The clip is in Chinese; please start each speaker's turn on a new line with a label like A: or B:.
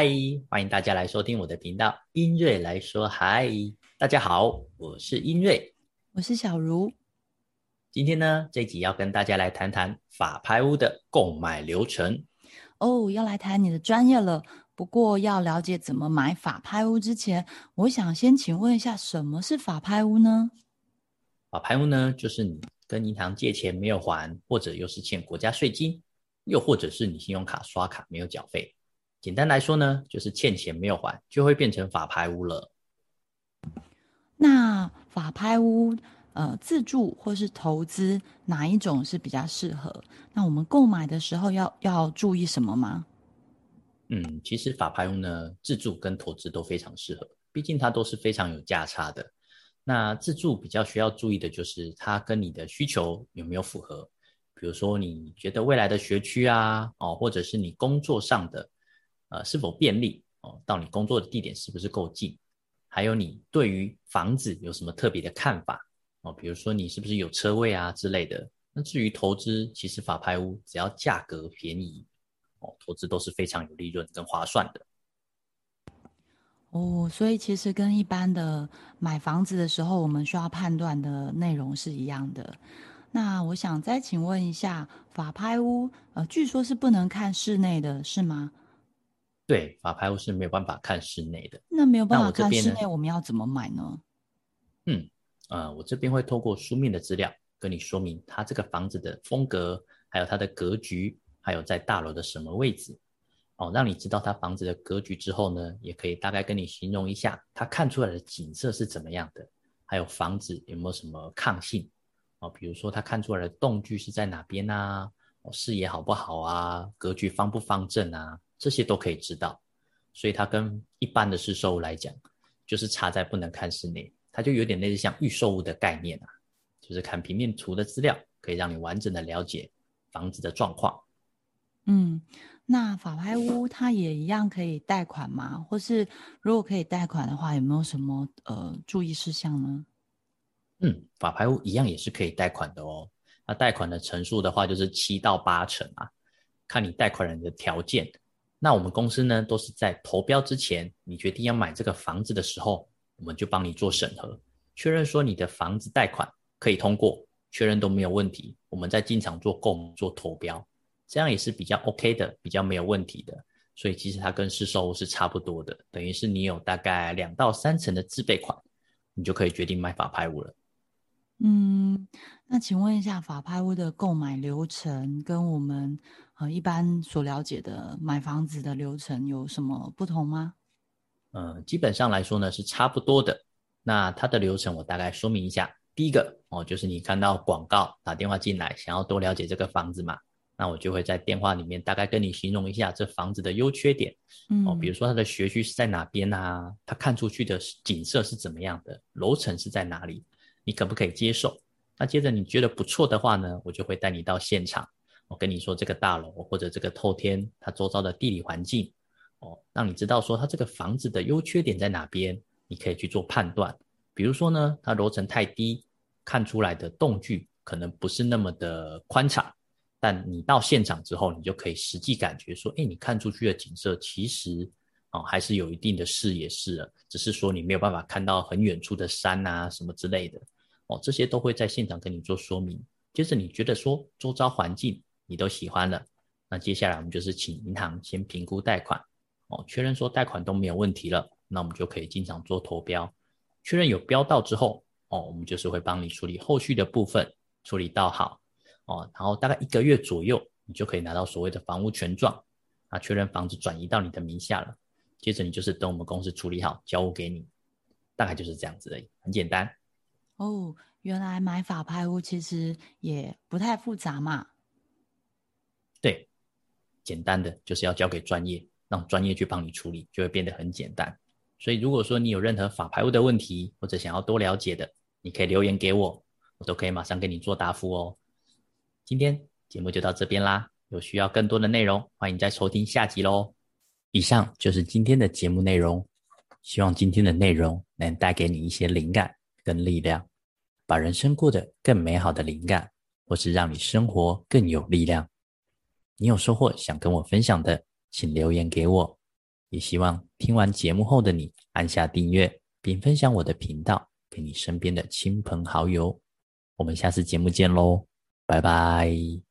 A: 嗨，欢迎大家来收听我的频道，音瑞来说嗨。大家好，我是音瑞，
B: 我是小茹。
A: 今天呢，这集要跟大家来谈谈法拍屋的购买流程。
B: 哦，要来谈你的专业了。不过要了解怎么买法拍屋之前，我想先请问一下，什么是法拍屋呢？
A: 法拍屋呢，就是你跟银行借钱没有还，或者又是欠国家税金，又或者是你信用卡刷卡没有缴费。简单来说呢，就是欠钱没有还，就会变成法拍屋了。
B: 那法拍屋，呃，自住或是投资，哪一种是比较适合？那我们购买的时候要要注意什么吗？
A: 嗯，其实法拍屋呢，自住跟投资都非常适合，毕竟它都是非常有价差的。那自住比较需要注意的就是它跟你的需求有没有符合，比如说你觉得未来的学区啊，哦，或者是你工作上的，呃，是否便利哦，到你工作的地点是不是够近？还有你对于房子有什么特别的看法哦？比如说你是不是有车位啊之类的。那至于投资，其实法拍屋只要价格便宜哦，投资都是非常有利润跟划算的。
B: 哦，所以其实跟一般的买房子的时候，我们需要判断的内容是一样的。那我想再请问一下，法拍屋呃，据说是不能看室内的，是吗？
A: 对，法拍屋是没有办法看室内的。
B: 那没有办法看室内，我们要怎么买呢？
A: 嗯，呃，我这边会透过书面的资料跟你说明它这个房子的风格，还有它的格局，还有在大楼的什么位置，哦，让你知道它房子的格局之后呢，也可以大概跟你形容一下它看出来的景色是怎么样的，还有房子有没有什么抗性，哦，比如说它看出来的动距是在哪边啊，哦，视野好不好啊，格局方不方正啊。这些都可以知道，所以它跟一般的市售物来讲，就是差在不能看室内，它就有点类似像预售物的概念啊，就是看平面图的资料，可以让你完整的了解房子的状况。
B: 嗯，那法拍屋它也一样可以贷款吗？或是如果可以贷款的话，有没有什么呃注意事项呢？
A: 嗯，法拍屋一样也是可以贷款的哦。那贷款的成数的话，就是七到八成啊，看你贷款人的条件。那我们公司呢，都是在投标之前，你决定要买这个房子的时候，我们就帮你做审核，确认说你的房子贷款可以通过，确认都没有问题，我们再进场做购做投标，这样也是比较 OK 的，比较没有问题的。所以其实它跟市售是差不多的，等于是你有大概两到三成的自备款，你就可以决定买法拍屋了。
B: 嗯，那请问一下，法拍屋的购买流程跟我们呃一般所了解的买房子的流程有什么不同吗？
A: 嗯，基本上来说呢是差不多的。那它的流程我大概说明一下。第一个哦，就是你看到广告打电话进来，想要多了解这个房子嘛，那我就会在电话里面大概跟你形容一下这房子的优缺点。嗯，哦，比如说它的学区是在哪边啊？它看出去的景色是怎么样的？楼层是在哪里？你可不可以接受？那接着你觉得不错的话呢，我就会带你到现场，我跟你说这个大楼或者这个透天它周遭的地理环境，哦，让你知道说它这个房子的优缺点在哪边，你可以去做判断。比如说呢，它楼层太低，看出来的动距可能不是那么的宽敞，但你到现场之后，你就可以实际感觉说，哎，你看出去的景色其实。哦，还是有一定的视野是，只是说你没有办法看到很远处的山啊什么之类的。哦，这些都会在现场跟你做说明。接着你觉得说周遭环境你都喜欢了，那接下来我们就是请银行先评估贷款，哦，确认说贷款都没有问题了，那我们就可以进场做投标。确认有标到之后，哦，我们就是会帮你处理后续的部分，处理到好，哦，然后大概一个月左右，你就可以拿到所谓的房屋权状，啊，确认房子转移到你的名下了。接着你就是等我们公司处理好交物给你，大概就是这样子而已，很简单。
B: 哦，原来买法拍屋其实也不太复杂嘛。
A: 对，简单的就是要交给专业，让专业去帮你处理，就会变得很简单。所以如果说你有任何法拍屋的问题，或者想要多了解的，你可以留言给我，我都可以马上给你做答复哦。今天节目就到这边啦，有需要更多的内容，欢迎再收听下集喽。以上就是今天的节目内容，希望今天的内容能带给你一些灵感跟力量，把人生过得更美好的灵感，或是让你生活更有力量。你有收获想跟我分享的，请留言给我。也希望听完节目后的你按下订阅，并分享我的频道给你身边的亲朋好友。我们下次节目见喽，拜拜。